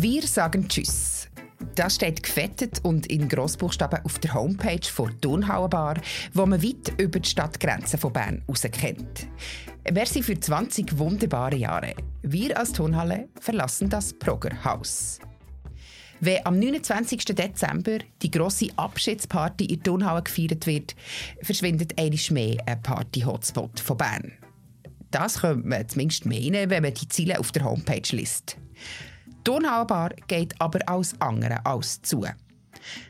Wir sagen Tschüss. Das steht gefettet und in Grossbuchstaben auf der Homepage der Turnhauenbar, wo man weit über die Stadtgrenzen von Bern heraus kennt. Merci für 20 wunderbare Jahre. Wir als Turnhalle verlassen das Progerhaus. Wenn am 29. Dezember die grosse Abschiedsparty in Turnhalle gefeiert wird, verschwindet einmal mehr ein Party-Hotspot von Bern. Das könnte man zumindest meinen, wenn man die Ziele auf der Homepage liest. Turnhallenbar geht aber als andere als zu.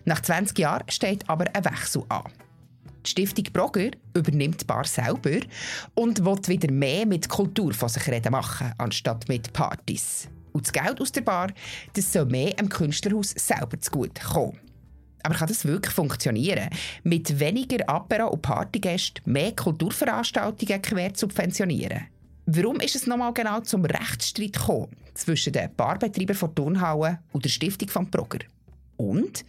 Nach 20 Jahren steht aber ein Wechsel an. Die Stiftung Brogger übernimmt die Bar selber und will wieder mehr mit Kultur von sich reden machen, anstatt mit Partys. Und das Geld aus der Bar das soll mehr im Künstlerhaus selber zugute kommen. Aber kann das wirklich funktionieren? Mit weniger Apero- und Partygästen mehr Kulturveranstaltungen quer subventionieren? Warum ist es nochmal genau zum Rechtsstreit gekommen zwischen den Barbetreibern von Turnhallen und der Stiftung von Brogger? Und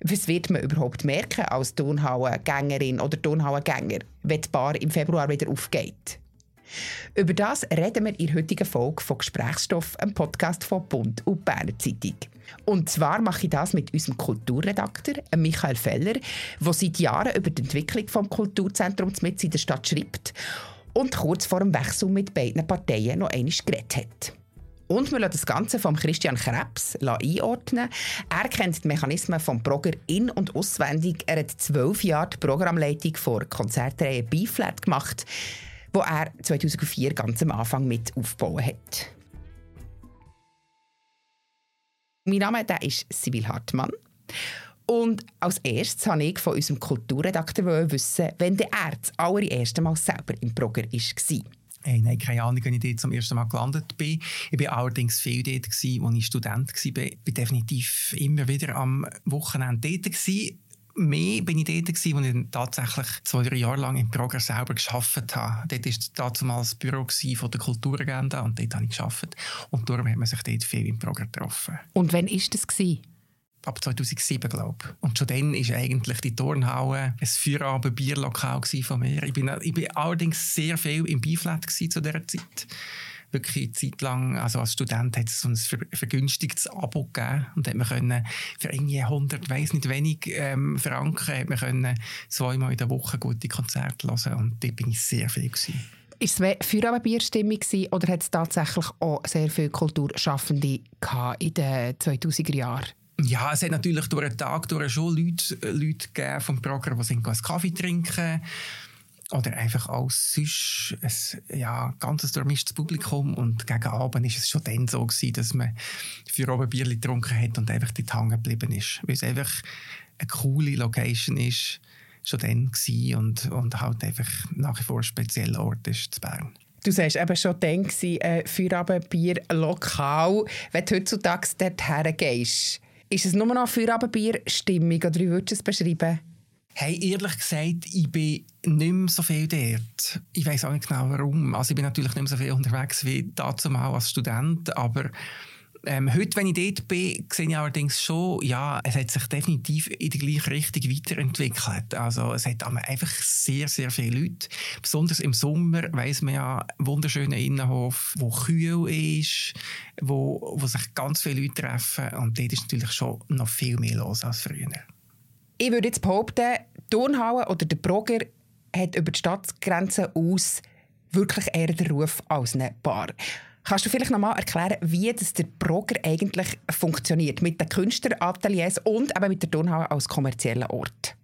was wird man überhaupt merken als Turnhallengängerin oder Turnhallengänger, wenn die Bar im Februar wieder aufgeht? Über das reden wir in der heutigen Folge von Gesprächsstoff, einem Podcast von Bund und Berner Zeitung. Und zwar mache ich das mit unserem Kulturredakteur Michael Feller, der seit Jahren über die Entwicklung des Kulturzentrums mit in der Stadt schreibt und kurz vor dem Wechsel mit beiden Parteien noch einmal geredet hat. Und wir lassen das Ganze von Christian Krebs einordnen. Er kennt die Mechanismen des Progrer in- und auswendig. Er hat zwölf Jahre die Programmleitung vor Konzertreihe B-Flat gemacht, wo er 2004 ganz am Anfang mit aufgebaut hat. Mein Name ist Sibyl Hartmann. Und als erstes wollte ich von unserem Kulturredakteur wissen, wenn der er das allererste Mal selber im Progrer war. Hey, nein, keine Ahnung, wenn ich dort zum ersten Mal gelandet bin. Ich war allerdings viel dort, als ich Student war. Ich war definitiv immer wieder am Wochenende dort. Mehr bin ich dort, wo ich tatsächlich zwei, drei Jahre lang im Programm selber gearbeitet habe. Dort war damals das Büro von der Kulturagenda und dort habe ich gearbeitet. Und darum hat man sich dort viel im Programm getroffen. Und wann war das? Gewesen? Ab 2007, glaube ich. Und schon dann war eigentlich die Turnhalle ein Feierabend-Bierlokal von mir. Ich bin, ich bin allerdings sehr viel im Biflat zu dieser Zeit. Wirklich eine Zeit lang, also als Student hat es so ein vergünstigtes Abo gegeben und hat man können für irgendwie 100, weiß nicht wenig ähm, Franken, hat man können zweimal in der Woche gute Konzerte hören und dort bin ich sehr viel gewesen. Ist es Feierabendbierstimmung oder hat es tatsächlich auch sehr viele Kulturschaffende in den 20er Jahren? Ja, es hat natürlich durch den Tag durch schon Leute, Leute gegeben vom Programm, die sind Kaffee trinken. Oder einfach als sonst ein ja, ganzes durchmischtes Publikum. Und gegen Abend war es schon dann so gewesen, dass man für oben Bier getrunken hat und einfach dort hängen geblieben ist, weil es einfach eine coole Location ist, schon dann gewesen und, und halt einfach nach wie vor ein spezieller Ort ist zu Bern. Du sagst eben schon dann äh, Feierabendbier lokal, wenn du heutzutage dorthin gehst ist es nur noch Feierabendbier-Stimmung oder wie würdest du es beschreiben? Hey, ehrlich gesagt, ich bin nicht mehr so viel dort. Ich weiß auch nicht genau warum. Also ich bin natürlich nicht mehr so viel unterwegs wie dazumal als Student, aber ähm, heute, wenn ich dort bin, sehe ich allerdings schon, ja, es hat sich definitiv in die gleiche Richtung weiterentwickelt. Also es hat einfach sehr, sehr viele Leute. Besonders im Sommer weiss man ja, wunderschöner Innenhof, wo kühl ist, wo, wo sich ganz viele Leute treffen und dort ist natürlich schon noch viel mehr los als früher. Ich würde jetzt behaupten, Turnhalle oder der Brogger hat über die Stadtgrenzen aus wirklich eher den Ruf als eine Bar. Kannst du vielleicht noch mal erklären, wie das der Broker eigentlich funktioniert mit den Künstlerateliers und eben mit der Turnhalle als kommerziellen Ort?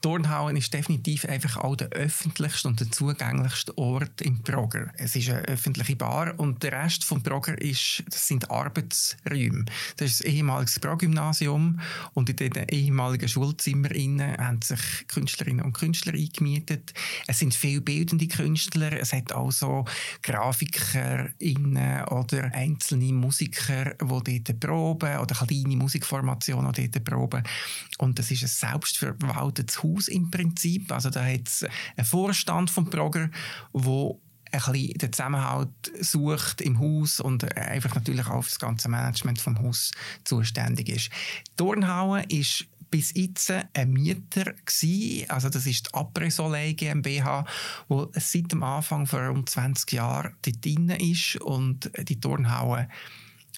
Turnhauen ist definitiv einfach auch der öffentlichste und der zugänglichste Ort im Proger. Es ist eine öffentliche Bar und der Rest vom Proger ist, das sind Arbeitsräume. Das ist das ehemalige Progymnasium und in den ehemaligen Schulzimmern haben sich Künstlerinnen und Künstler eingemietet. Es sind viele bildende Künstler, es hat auch so GrafikerInnen oder einzelne Musiker, die dort proben oder kleine Musikformationen, die dort proben. Und das ist ein selbstverwaltetes Haus Haus im Prinzip. Also da hat es einen Vorstand vom Progrer, wo ein bisschen den Zusammenhalt sucht im Haus und einfach natürlich auch für das ganze Management vom Haus zuständig ist. Dornhauen ist bis jetzt ein Mieter gewesen. Also das ist die Après GmbH, wo seit dem Anfang vor rund 20 Jahren dort drin ist und die Dornhauen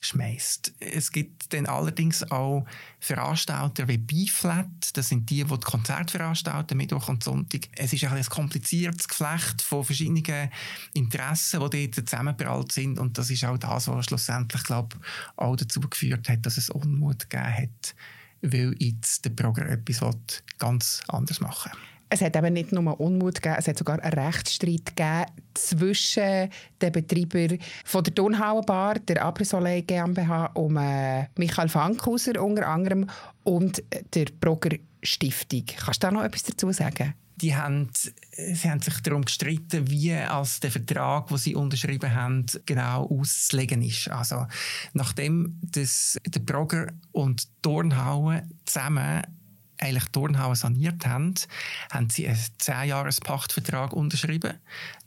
schmeißt. Es gibt dann allerdings auch Veranstalter wie Biflat, das sind die, die, die Konzerte veranstalten, Mittwoch und Sonntag. Es ist ein, ein kompliziertes Geflecht von verschiedenen Interessen, die dort zusammengeprallt sind und das ist auch das, was schlussendlich, glaube auch dazu geführt hat, dass es Unmut gegeben hat, weil jetzt der Programm etwas ganz anders machen will. Es hat eben nicht nur Unmut gegeben, es hat sogar einen Rechtsstreit gegeben zwischen den Betreibern von der Turnhauenbar, der Après GmbH, um äh, Michael Fankhauser unter anderem und der Brogger Stiftung. Kannst du da noch etwas dazu sagen? die haben, sie haben sich darum gestritten, wie als der Vertrag, den sie unterschrieben haben, genau auszulegen ist. Also, nachdem das, der Brogger und Dornhauen zusammen eigentlich Turnhauen saniert haben, haben sie einen 10-Jahres-Pachtvertrag unterschrieben,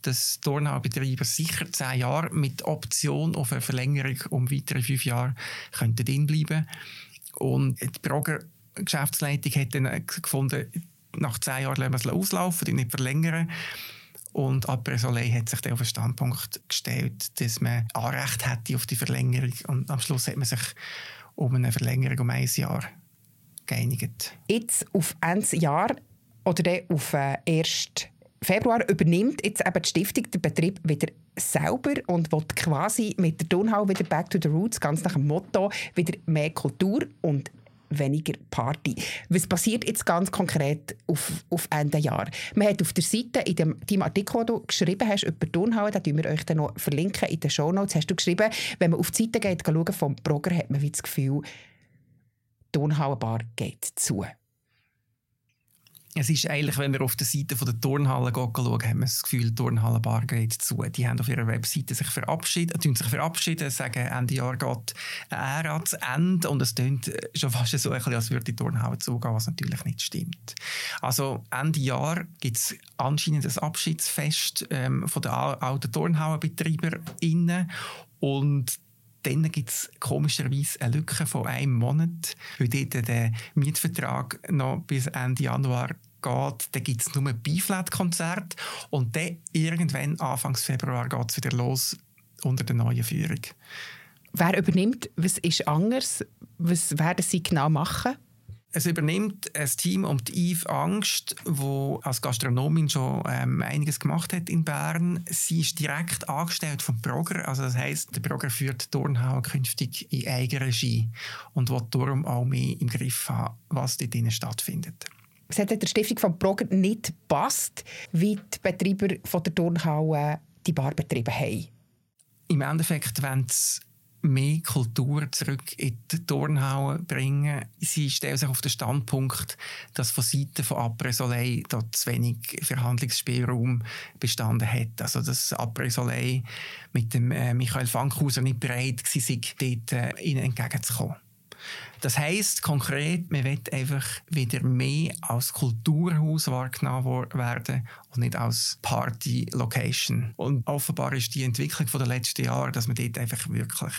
dass Turnhauer-Betreiber sicher 10 Jahre mit Option auf eine Verlängerung um weitere 5 Jahre könnten drin bleiben Und die Broger Geschäftsleitung hat dann gefunden, nach 10 Jahren lassen wir es auslaufen, die nicht verlängern. Und Après Soleil hat sich dann auf den Standpunkt gestellt, dass man Anrecht hätte auf die Verlängerung. Und am Schluss hat man sich um eine Verlängerung um ein Jahr geeinigt. Jetzt auf ein Jahr oder dann auf äh, 1. Februar übernimmt jetzt eben die Stiftung den Betrieb wieder selber und will quasi mit der Turnhalle wieder back to the roots, ganz nach dem Motto, wieder mehr Kultur und weniger Party. Was passiert jetzt ganz konkret auf, auf Ende Jahr? Man hat auf der Seite, in dem, deinem Artikel, den du geschrieben hast über Turnhalle, da wir euch dann noch verlinken in den Shownotes, hast du geschrieben, wenn man auf die Seite geht, schauen vom Blogger, hat man wie das Gefühl, Turnhallenbar geht zu. Es ist eigentlich, wenn wir auf der Seite der Turnhalle schauen, haben wir das Gefühl, die Turnhallenbar geht zu. Die haben auf ihrer Webseite sich verabschiedet, äh, sich verabschieden, sagen, Ende Jahr geht eine Ära zu Ende und es klingt schon fast so, als würde die Turnhalle zugehen, was natürlich nicht stimmt. Also Ende Jahr gibt es anscheinend ein Abschiedsfest ähm, von den alten TurnhallenbetreiberInnen und dann gibt es komischerweise eine Lücke von einem Monat, weil dort der Mietvertrag noch bis Ende Januar geht, dann gibt es nur ein B-Flat-Konzert und dann irgendwann, Anfang Februar, geht es wieder los unter der neuen Führung. Wer übernimmt? Was ist anders? Was werden Sie genau machen? Es übernimmt ein Team um die Yves Angst, wo als Gastronomin schon ähm, einiges gemacht hat in Bern. Sie ist direkt angestellt vom Progrer, also das heißt, der Progrer führt Turnhau künftig in Eigenregie und will darum auch mehr im Griff haben, was dort drinnen stattfindet. Es hat der Stiftung von Progrer nicht gepasst, wie die Betreiber von der Turnhalle die Bar betrieben haben. Im Endeffekt wollen sie mehr Kultur zurück in die Turnhauen bringen. Sie stellen sich auf den Standpunkt, dass von Seiten von Après Soleil dort zu wenig Verhandlungsspielraum bestanden hat. Also dass Après Soleil mit dem äh, Michael Fankhauser nicht bereit war, dort äh, ihnen entgegenzukommen. Das heisst konkret, man will einfach wieder mehr als Kulturhaus wahrgenommen werden und nicht als Party-Location. Und offenbar ist die Entwicklung der letzten Jahre, dass man dort einfach wirklich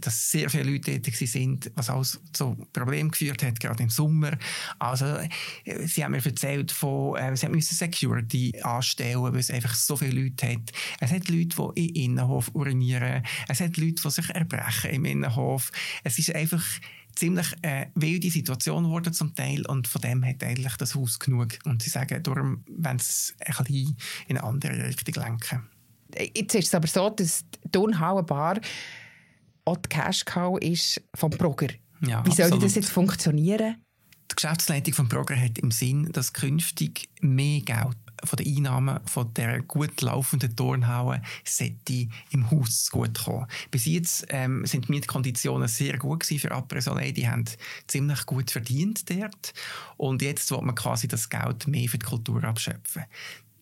dass sehr viele Leute dort sind, was auch zu Problemen geführt hat, gerade im Sommer. Also, sie haben mir erzählt von, äh, sie müssen Security anstellen, weil es einfach so viele Leute hat. Es hat Leute, die im Innenhof urinieren. Es hat Leute, die sich erbrechen im Innenhof. Es ist einfach, ziemlich äh, wilde Situation geworden zum Teil und von dem hat eigentlich das Haus genug. Und sie sagen, darum sie es ein bisschen in eine andere Richtung lenken. Jetzt ist es aber so, dass die Turnhauen Bar auch die Cash Cow ist vom Progrer. Ja, Wie soll das jetzt funktionieren? Die Geschäftsleitung von Progrer hat im Sinn, dass künftig mehr Geld von den Einnahmen von der gut laufenden Turnhauen sollte im Haus gut kommen. Bis jetzt ähm, sind die Mietkonditionen sehr gut für Après Soleil. Die haben ziemlich gut verdient dort. Und jetzt will man quasi das Geld mehr für die Kultur abschöpfen.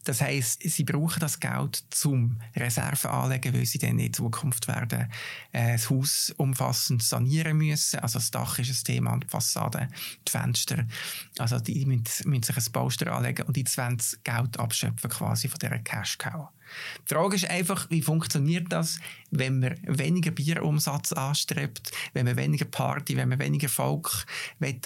Das heißt, sie brauchen das Geld zum Reserven anlegen, weil sie dann in Zukunft werden äh, das Haus umfassend sanieren müssen. Also das Dach ist ein Thema, die Fassade, die Fenster. Also die müssen, müssen sich ein Bauster anlegen und wollen sie Geld abschöpfen quasi von dieser Cash Cow. Die Frage ist einfach, wie funktioniert das, wenn man weniger Bierumsatz anstrebt, wenn man weniger Party, wenn man weniger Volk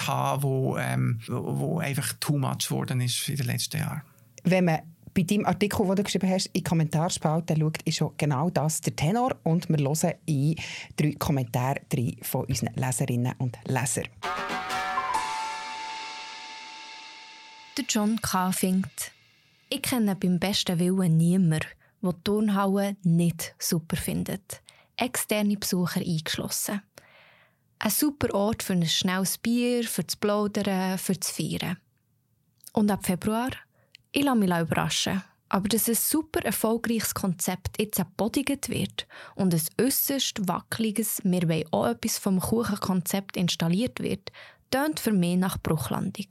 haben wo, ähm, wo einfach too much geworden ist in den letzten Jahren? Wenn man bei deinem Artikel, den du geschrieben hast, in die Kommentarspalte schaut, ist schon genau das der Tenor. Und wir hören in drei Kommentare drei von unseren Leserinnen und Lesern. Der John K. findet, ich kenne beim besten Willen niemanden, der die Turnhalle nicht super findet. Externe Besucher eingeschlossen. Ein super Ort für ein schnelles Bier, für das Plaudern, für das Feiern. Und ab Februar? Ich lasse mich überraschen. Aber dass ein super erfolgreiches Konzept jetzt abbodigt wird und ein äußerst wackeliges «Wir wollen auch etwas vom Kuchenkonzept» installiert wird, tönt für mich nach Bruchlandung.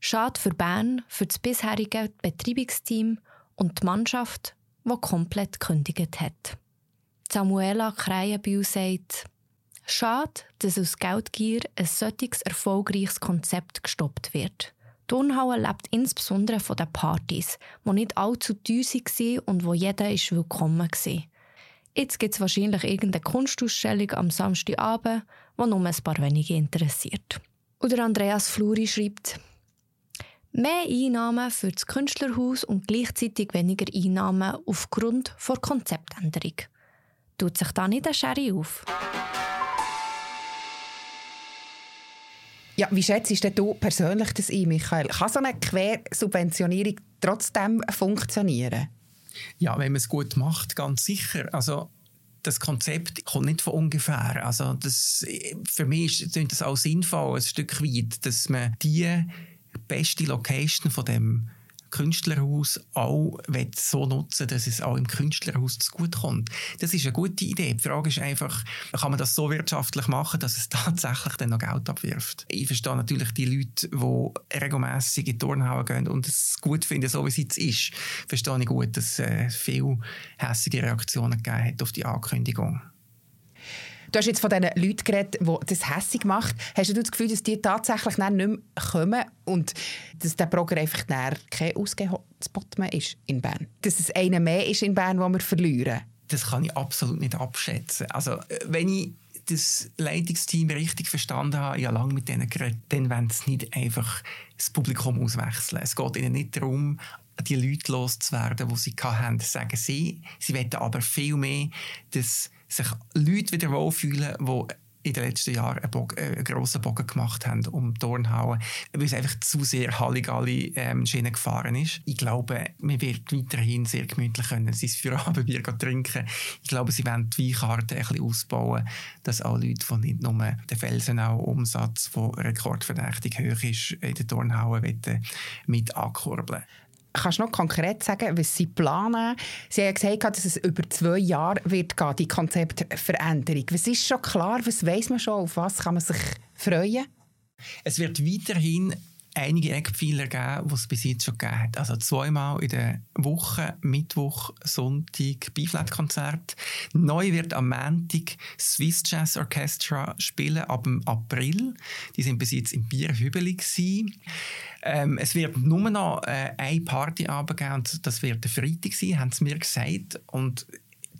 Schade für Bern, für das bisherige Betreibungsteam und die Mannschaft, die komplett gekündigt hat. Samuela Kreienbühl sagt, Schade, dass aus Geldgier ein solches erfolgreiches Konzept gestoppt wird. Turnhalle lebt insbesondere von den Partys, die nicht allzu teuer waren und wo jeder ist willkommen war. Jetzt gibt es wahrscheinlich irgendeine Kunstausstellung am Samstagabend, die nur ein paar wenige interessiert. Oder Andreas Fluri schreibt, Mehr Einnahmen für das Künstlerhaus und gleichzeitig weniger Einnahmen aufgrund der Konzeptänderung. Tut sich da nicht ein Sherry auf? Ja, wie schätzt du persönlich das ein, Michael? Kann so eine Quersubventionierung trotzdem funktionieren? Ja, wenn man es gut macht, ganz sicher. Also das Konzept kommt nicht von ungefähr. Also das, für mich ist das auch sinnvoll, ein Stück weit, dass man die beste Location von dem Künstlerhaus auch so nutzen dass es auch im Künstlerhaus zu gut kommt. Das ist eine gute Idee. Die Frage ist einfach, kann man das so wirtschaftlich machen, dass es tatsächlich dann noch Geld abwirft? Ich verstehe natürlich die Leute, die regelmässig in die Turnhalle gehen und es gut finden, so wie es jetzt ist. Verstehe ich gut, dass es äh, viele hässliche Reaktionen gegeben hat auf die Ankündigung. Du hast jetzt von diesen Leuten geredet, die das hässig macht. Hast du das Gefühl, dass die tatsächlich nicht mehr kommen und dass der Progr einfach kein Ausgehspot mehr ist in Bern? Dass es einer mehr ist in Bern, den wir verlieren? Das kann ich absolut nicht abschätzen. Also, wenn ich das Leitungsteam richtig verstanden habe, ja lange mit denen geredet, dann wollen sie nicht einfach das Publikum auswechseln. Es geht ihnen nicht darum, die Leute loszuwerden, die sie hatten. Sagen sie. Sie wollen aber viel mehr, dass sich Leute wieder wohlfühlen, die in den letzten Jahren einen, Bogen, äh, einen grossen Bogen gemacht haben um Dornhauen, weil es einfach zu sehr Halligalli ähm, Schiene gefahren ist. Ich glaube, man wird weiterhin sehr gemütlich können sein Feierabendbier trinken. Ich glaube, sie werden die Weinkarte ein bisschen ausbauen, dass alle Leute, die nicht nur den Felsenau-Umsatz, der rekordverdächtig hoch ist, in den Dornhauen mit ankurbeln Kannst du noch konkret sagen, was Sie planen? Sie haben gesagt, dass es über zwei Jahre wird gehen, die Konzeptveränderung. Was ist schon klar? Was weiß man schon? Auf was kann man sich freuen? Es wird weiterhin einige Eckpfeiler geben, die es bis jetzt schon gegeben hat. Also zweimal in der Woche, Mittwoch, Sonntag, Beiflat-Konzert. Neu wird am Montag Swiss Jazz Orchestra spielen, ab dem April. Die sind bis jetzt im Bierhübeli ähm, es wird nur noch äh, eine Partyabend geben und das wird der Freitag sein, haben sie mir gesagt. Und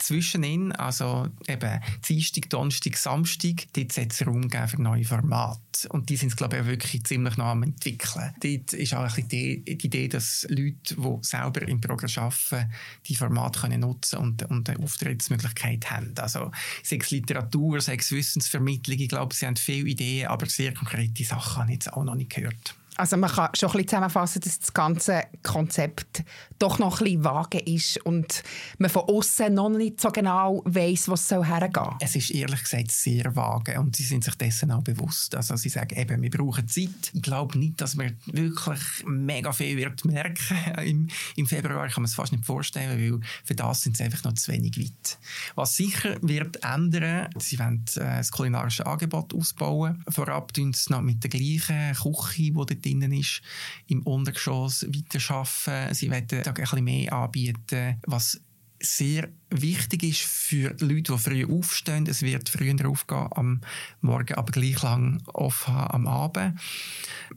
zwischenin, also eben Dienstag, Donnerstag, Samstag, dort soll es Raum für neue Formate. Und die sind, glaube ich, wirklich ziemlich noch am entwickeln. Dort ist auch ein die, die Idee, dass Leute, die selber im Programm arbeiten, die Formate können nutzen und, und eine Auftrittsmöglichkeit haben. Also sei es Literatur, sei es Wissensvermittlung, ich glaube, sie haben viele Ideen, aber sehr konkrete Sachen habe ich jetzt auch noch nicht gehört. Also man kann schon ein bisschen zusammenfassen, dass das ganze Konzept doch noch ein bisschen vage ist und man von außen noch nicht so genau weiß, was soll hergehen. Es ist ehrlich gesagt sehr vage und sie sind sich dessen auch bewusst. Also sie sagen eben, wir brauchen Zeit. Ich glaube nicht, dass man wirklich mega viel wird merken im, im Februar. Ich kann man es fast nicht vorstellen, weil für das sind sie einfach noch zu wenig weit. Was sicher wird ändern, sie wollen äh, das kulinarische Angebot ausbauen. Vorab tun sie noch mit der gleichen Küche, die dort drin ist, im Untergeschoss weiterarbeiten. Sie wollen ein bisschen mehr anbieten, was sehr wichtig ist für Leute, die früh aufstehen. Es wird früher aufgehen am Morgen, aber gleich lang offen am Abend.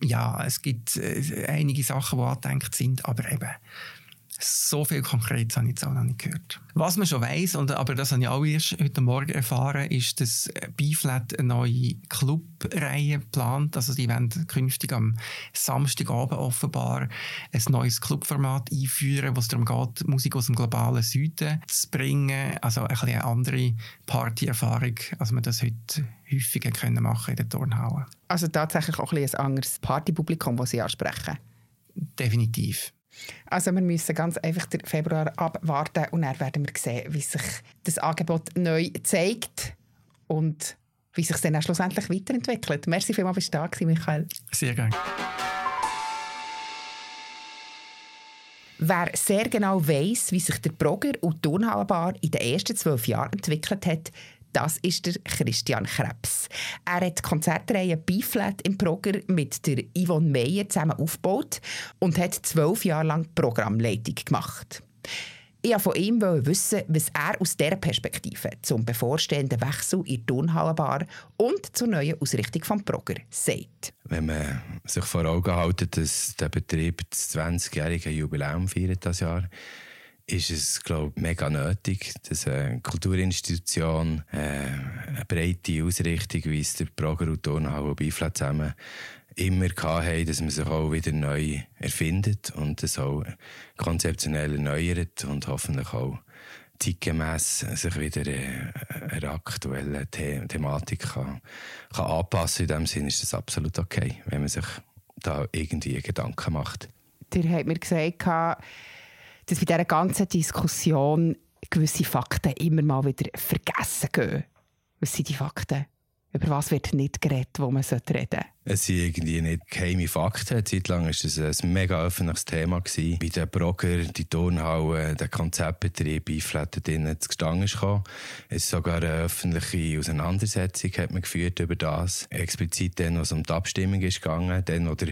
Ja, es gibt äh, einige Sachen, die angedenkt sind, aber eben so viel Konkretes habe ich jetzt auch noch nicht gehört. Was man schon weiss, und, aber das habe ich auch erst heute Morgen erfahren, ist, dass B-Flat eine neue Clubreihe plant. Also die werden künftig am Samstagabend offenbar ein neues Clubformat einführen, wo es darum geht, Musik aus dem globalen Süden zu bringen. Also ein bisschen eine andere Partyerfahrung, als man das heute häufiger können machen in den Turnhallen. Also tatsächlich auch ein, ein anderes Partypublikum, das Sie ansprechen? Definitiv. Also wir müssen ganz einfach den Februar abwarten und dann werden wir sehen, wie sich das Angebot neu zeigt und wie sich dann auch schlussendlich weiterentwickelt. Merci vielmals, du da Michael. Sehr gerne. Wer sehr genau weiß, wie sich der Brogger und die Turnhallenbar in den ersten zwölf Jahren entwickelt hat, das ist der Christian Krebs. Er hat die Konzertreihe B-Flat im Progrer mit der Yvonne Meyer zusammen aufgebaut und hat zwölf Jahre lang Programmleitung gemacht. Ich wollte von ihm wissen, was er aus dieser Perspektive zum bevorstehenden Wechsel in die Turnhallenbar und zur neuen Ausrichtung des Progrer sagt. Wenn man sich vor Augen hält, dass der Betrieb das 20-jährige Jubiläum feiert das Jahr, ist es, glaube ich, mega nötig, dass eine Kulturinstitution äh, eine breite Ausrichtung, wie es der Prager und Turnhau und Bifla zusammen immer haben, dass man sich auch wieder neu erfindet und das auch konzeptionell erneuert und hoffentlich auch zeitgemäß sich wieder äh, einer aktuellen The Thematik kann, kann anpassen kann. In dem Sinne ist das absolut okay, wenn man sich da irgendwie Gedanken macht. Ihr habt mir gesagt, dass bei dieser ganzen Diskussion gewisse Fakten immer mal wieder vergessen gehen. Was sind die Fakten? Über was wird nicht geredet, wo man reden sollte? Es sind irgendwie nicht geheime Fakten. Eine Zeit lang war es ein mega öffentliches Thema. Bei den Brogger, die Turnhalle, der Konzeptbetrieb Einflätten zu Gestang kam. Es ist sogar eine öffentliche Auseinandersetzung hat man geführt über das. Explizit dann, was um die Abstimmung gegangen. Dann, oder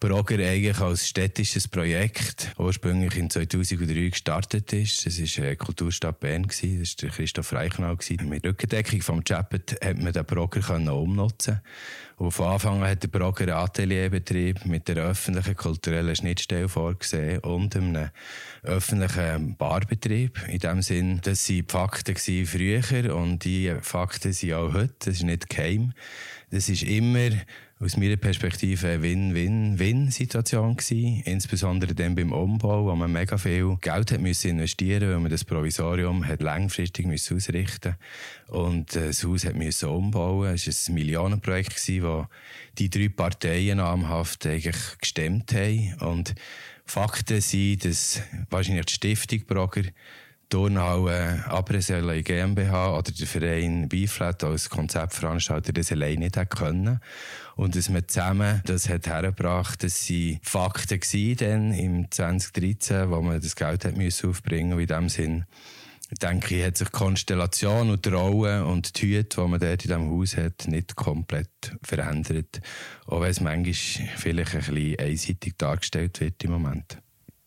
Brogger eigentlich als städtisches Projekt ursprünglich in 2003 gestartet ist. Das war äh, Kulturstadt Bern, das war Christoph Reichenau. Mit Rückendeckung vom Chapet hat man den Brogger umnutzen und von Anfang an hat der Brogger einen Atelierbetrieb mit der öffentlichen kulturellen Schnittstelle vorgesehen und einem öffentlichen Barbetrieb. In dem Sinn, das waren die Fakten früher und die Fakten sind auch heute. Das ist nicht geheim. Das ist immer aus meiner Perspektive eine Win-Win-Win-Situation gewesen. Insbesondere dann beim Umbau, wo man mega viel Geld hat müssen investieren, weil man das Provisorium hat langfristig müssen ausrichten und äh, das Haus hat müssen umbauen. Es war ein Millionenprojekt gewesen, wo die drei Parteien namhaft eigentlich gestemmt haben. Und Fakten sind, dass wahrscheinlich die Stiftung Brogger Turnhalle Abreselle GmbH oder der Verein Biflat als Konzeptveranstalter das alleine nicht können. Und dass man zusammen das hat hergebracht, dass sie Fakten waren im 2013, wo man das Geld hat müssen aufbringen musste. In dem Sinn, denke ich, hat sich die Konstellation und die Rolle und die Hüte, die man dort in diesem Haus hat, nicht komplett verändert. Auch wenn es manchmal vielleicht ein bisschen einseitig dargestellt wird im Moment.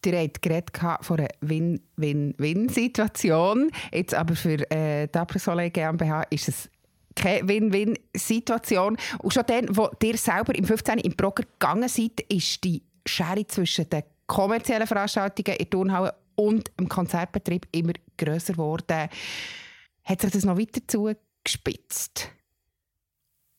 Ihr habt geredet von einer Win-Win-Win-Situation. Jetzt aber für äh, die Soleil GmbH ist es keine Win-Win-Situation. Und schon dann, wo ihr selber im 15. im Broker gegangen seid, ist die Schere zwischen den kommerziellen Veranstaltungen in Turnhalle und dem Konzertbetrieb immer grösser geworden. Hat sich das noch weiter zugespitzt?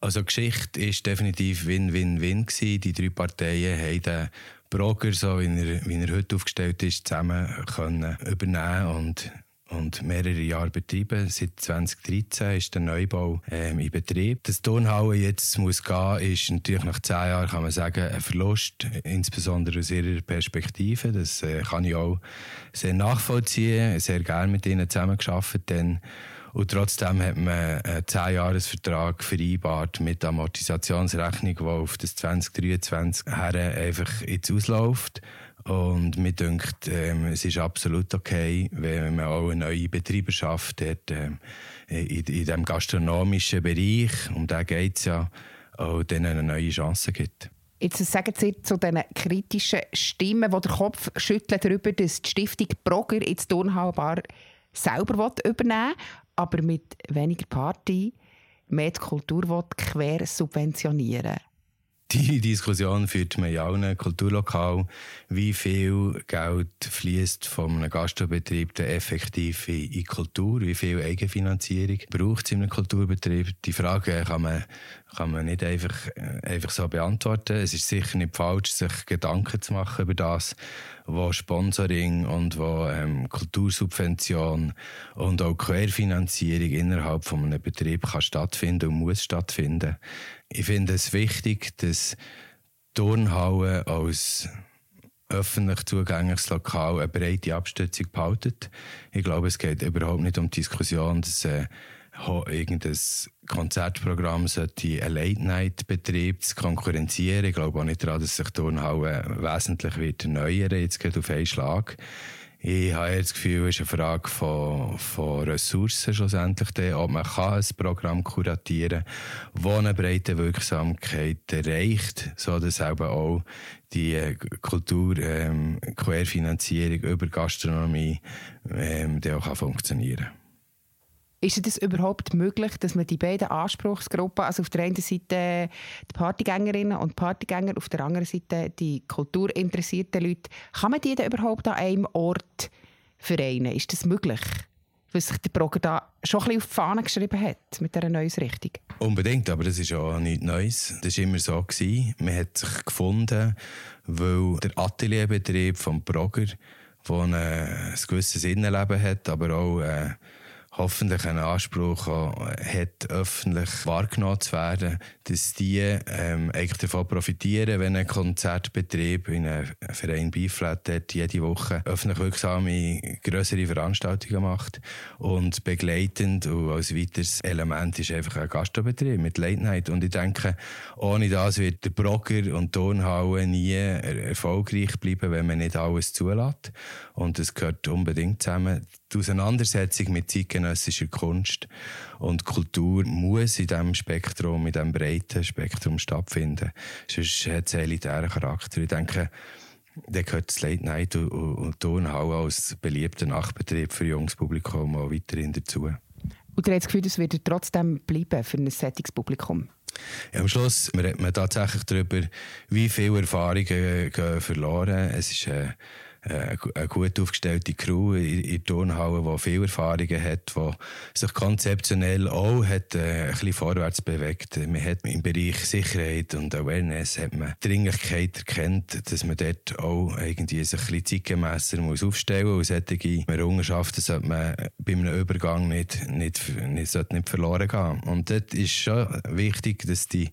Also die Geschichte war definitiv Win-Win-Win. Die drei Parteien haben Broker, so wie er, wie er heute aufgestellt ist, zusammen können übernehmen und und mehrere Jahre betreiben. Seit 2013 ist der Neubau ähm, in Betrieb. Das Turnhalle jetzt muss gehen, ist natürlich nach zehn Jahren, kann man sagen, ein Verlust, insbesondere aus ihrer Perspektive. Das äh, kann ich auch sehr nachvollziehen, sehr gerne mit ihnen zusammengearbeitet. Denn und trotzdem hat man einen 10-Jahres-Vertrag vereinbart mit Amortisationsrechnung, die auf das 2023 her einfach jetzt ausläuft. Und mir denkt, ähm, es ist absolut okay, wenn man auch eine neue Betreiberschaft hat, ähm, in, in diesem gastronomischen Bereich, um den geht es ja, auch denen eine neue Chance gibt. Jetzt sagen Sie zu diesen kritischen Stimmen, die den Kopf schütteln darüber, dass die Stiftung Brogger jetzt Turnhalbar selber übernehmen aber mit weniger Party mehr die Kultur quer subventionieren die Diskussion führt man in allen Kulturlokalen, wie viel Geld fließt von einem Gastrobetrieb effektiv in, in Kultur, wie viel Eigenfinanzierung braucht es in einem Kulturbetrieb. Die Frage kann man, kann man nicht einfach, einfach so beantworten. Es ist sicher nicht falsch, sich Gedanken zu machen über das, wo Sponsoring und wo ähm, Kultursubvention und auch Querfinanzierung innerhalb von einem Betrieb kann stattfinden und muss stattfinden. Ich finde es wichtig, dass Turnhallen als öffentlich zugängliches Lokal eine breite Abstützung behalten. Ich glaube, es geht überhaupt nicht um die Diskussion, dass äh, irgendein Konzertprogramm sollte einen Late-Night-Betrieb konkurrenzieren. Ich glaube auch nicht daran, dass sich Turnhallen wesentlich wird erneuern, jetzt geht auf einen Schlag. Ich habe das Gefühl, es ist eine Frage von, von Ressourcen schlussendlich, ob man kann ein Programm kuratieren kann, das eine breite Wirksamkeit erreicht, sodass eben auch die äh, Kultur, ähm, Querfinanzierung über Gastronomie ähm, auch funktionieren kann. Ist es überhaupt möglich, dass man die beiden Anspruchsgruppen, also auf der einen Seite die Partygängerinnen und Partygänger, auf der anderen Seite die kulturinteressierten Leute, kann man die denn überhaupt an einem Ort vereinen? Ist das möglich? was sich der Broger da schon ein bisschen auf die Fahne geschrieben hat mit dieser Neuesrichtung. Unbedingt, aber das ist auch nichts Neues. Das war immer so. Gewesen. Man hat sich gefunden, weil der Atelierbetrieb vom Broger, der ein, ein gewisses Innenleben hat, aber auch äh, hoffentlich einen Anspruch hat, öffentlich wahrgenommen zu werden, dass die ähm, eigentlich davon profitieren, wenn ein Konzertbetrieb in einem Verein Beiflat jede Woche öffentlich wirksame größere Veranstaltungen macht und begleitend und als weiteres Element ist einfach ein Gastrobetrieb mit Late und ich denke, ohne das wird der Brocker und Turnhalle nie erfolgreich bleiben, wenn man nicht alles zulässt und das gehört unbedingt zusammen. Die Auseinandersetzung mit zeitgenössischer Kunst und Kultur muss in diesem Spektrum, in diesem breiten Spektrum stattfinden. Sonst hat es einen elitären Charakter. Ich denke, dann gehört das Late Night und, und Turnhalle als beliebter Nachtbetrieb für junges Publikum auch weiterhin dazu. Und ihr habt das Gefühl, es wird trotzdem bleiben für ein Sättigungspublikum? Ja, am Schluss redet man tatsächlich darüber, wie viele Erfahrungen gehen verloren. Es ist äh, äh, eine gut aufgestellte Crew in, in Turnhalle, die viel Erfahrungen hat, die sich konzeptionell auch hat, äh, ein bisschen vorwärts bewegt. Man hat im Bereich Sicherheit und Awareness hat man Dringlichkeit erkennt, dass man dort auch irgendwie sich ein bisschen zeitgemässer muss aufstellen muss. Und solche Errungenschaften sollte man bei einem Übergang nicht, nicht, nicht, nicht verloren gehen. Und dort ist schon wichtig, dass die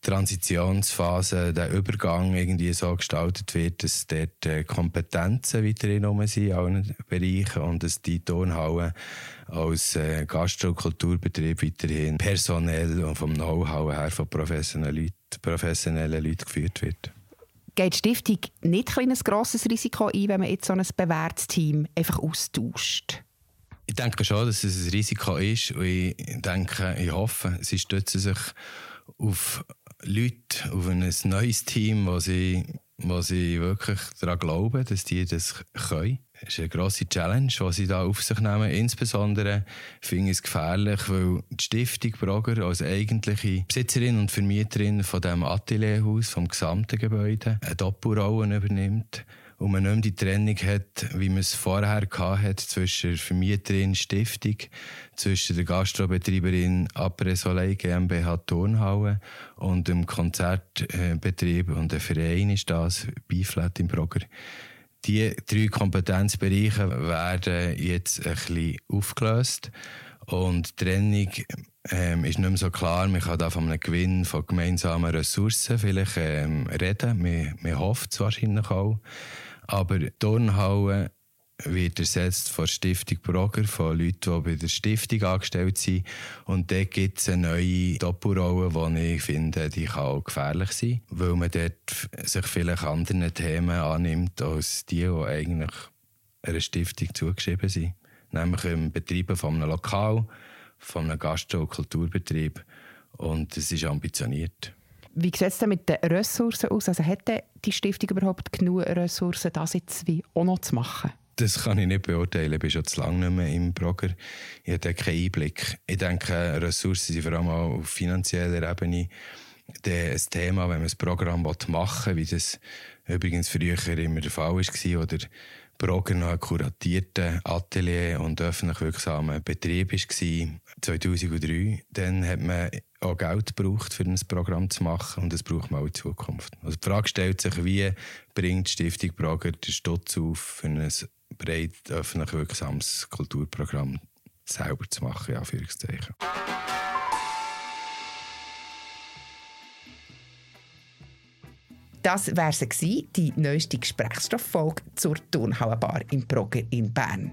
Transitionsphase, der Übergang irgendwie so gestaltet wird, dass dort äh, Kompetenzen weiterhin rum sind in allen Bereichen und dass die Turnhalle als äh, Gastro- und Kulturbetrieb weiterhin personell und vom Know-how her von professionellen Leuten, professionellen Leuten geführt wird. Geht die Stiftung nicht ein grosses Risiko ein, wenn man jetzt so ein bewährtes Team einfach austauscht? Ich denke schon, dass es ein Risiko ist und ich denke, ich hoffe, sie stützen sich auf Leute, auf ein neues Team, wo sie, wo sie wirklich daran glauben, dass die das können. Das ist eine grosse Challenge, die sie da auf sich nehmen. Insbesondere finde ich es gefährlich, weil die Stiftung Brogger als eigentliche Besitzerin und Vermieterin von dem Atelierhaus, vom gesamten Gebäude, eine Doppelrolle übernimmt und man nicht mehr die Trennung hat, wie man es vorher hatte, zwischen der Vermieterin Stiftung, zwischen der Gastrobetreiberin Après Soleil GmbH Turnhalle und dem Konzertbetrieb und der Verein ist das, Biflat im Brogger. Die drei Kompetenzbereiche werden jetzt ein bisschen aufgelöst und die Trennung ähm, ist nicht mehr so klar. Man kann da von einem Gewinn von gemeinsamen Ressourcen vielleicht ähm, reden. Man, man hofft es wahrscheinlich auch. Aber die Turnhalle wird ersetzt von Stiftung Brogger, von Leuten, die bei der Stiftung angestellt sind. Und dort gibt es eine neue Doppelrolle, die ich finde, die kann auch gefährlich sein, weil man dort sich vielleicht anderen Themen annimmt, als die, die eigentlich einer Stiftung zugeschrieben sind. Nämlich im Betreiben von einem Lokal, von einem Gastro- und Kulturbetrieb. Und es ist ambitioniert. Wie sieht es denn mit den Ressourcen aus? Also hat die Stiftung überhaupt genug Ressourcen, das jetzt wie auch noch zu machen? Das kann ich nicht beurteilen. Ich bin schon zu lange nicht mehr im Broker. Ich habe keinen Einblick. Ich denke, Ressourcen sind vor allem auch auf finanzieller Ebene ein Thema, wenn man ein Programm machen will, wie das übrigens früher immer der Fall war, oder Brogger noch ein kuratierter Atelier und öffentlich wirksamer Betrieb war, 2003, dann hat man auch Geld gebraucht, für ein Programm zu machen und das braucht man auch in Zukunft. Also die Frage stellt sich, wie bringt die Stiftung Brogger den Stutz auf, für ein breit öffentlich wirksames Kulturprogramm selber zu machen, in. Das wäre sie die neueste Gesprächsstofffolge zur Turnhallenbar im Brogger in Bern.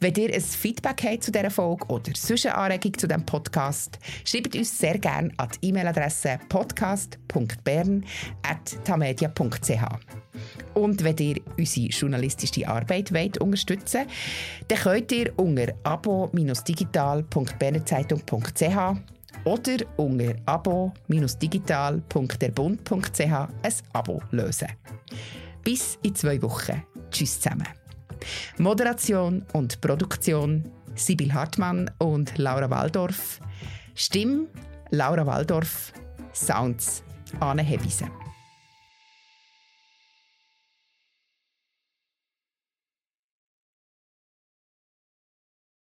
Wenn ihr ein Feedback habt zu dieser Folge oder sonst eine Anregung zu diesem Podcast, schreibt uns sehr gerne an die E-Mail-Adresse podcast.bern.tamedia.ch. Und wenn ihr unsere journalistische Arbeit wollt unterstützen dann könnt ihr unter abo-digital.bernzeitung.ch oder unter abo-digital.derbund.ch ein Abo lösen. Bis in zwei Wochen. Tschüss zusammen. Moderation und Produktion Sibyl Hartmann und Laura Waldorf. Stimme Laura Waldorf. Sounds Anne Hebbisen.